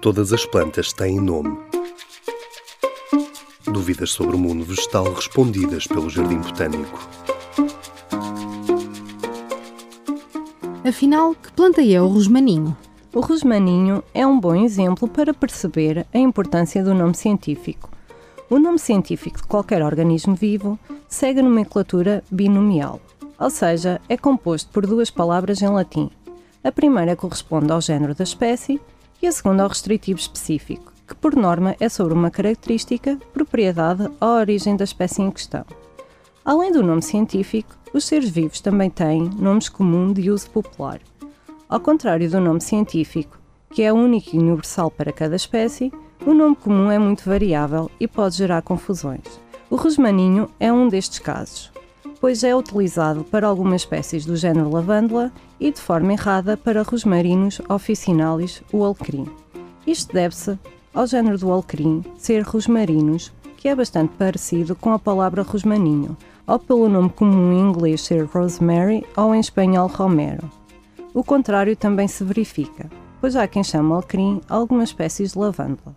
Todas as plantas têm nome. Dúvidas sobre o mundo vegetal respondidas pelo Jardim Botânico. Afinal, que planta é o rosmaninho? O rosmaninho é um bom exemplo para perceber a importância do nome científico. O nome científico de qualquer organismo vivo segue a nomenclatura binomial, ou seja, é composto por duas palavras em latim. A primeira corresponde ao género da espécie e a segunda ao restritivo específico, que por norma é sobre uma característica, propriedade ou origem da espécie em questão. Além do nome científico, os seres vivos também têm nomes comuns de uso popular. Ao contrário do nome científico, que é único e universal para cada espécie, o nome comum é muito variável e pode gerar confusões. O rosmaninho é um destes casos, pois é utilizado para algumas espécies do género lavândula e de forma errada para rosmarinus officinalis, o alecrim. Isto deve-se ao género do alecrim ser rosmarinus, que é bastante parecido com a palavra rosmaninho, ou pelo nome comum em inglês ser rosemary ou em espanhol romero. O contrário também se verifica, pois há quem chame alecrim algumas espécies de lavândula.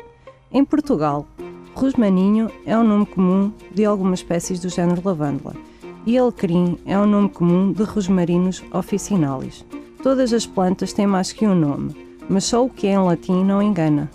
Em Portugal, rosmaninho é o nome comum de algumas espécies do género lavândula e alecrim é o nome comum de rosmarinus officinalis. Todas as plantas têm mais que um nome, mas só o que é em latim não engana.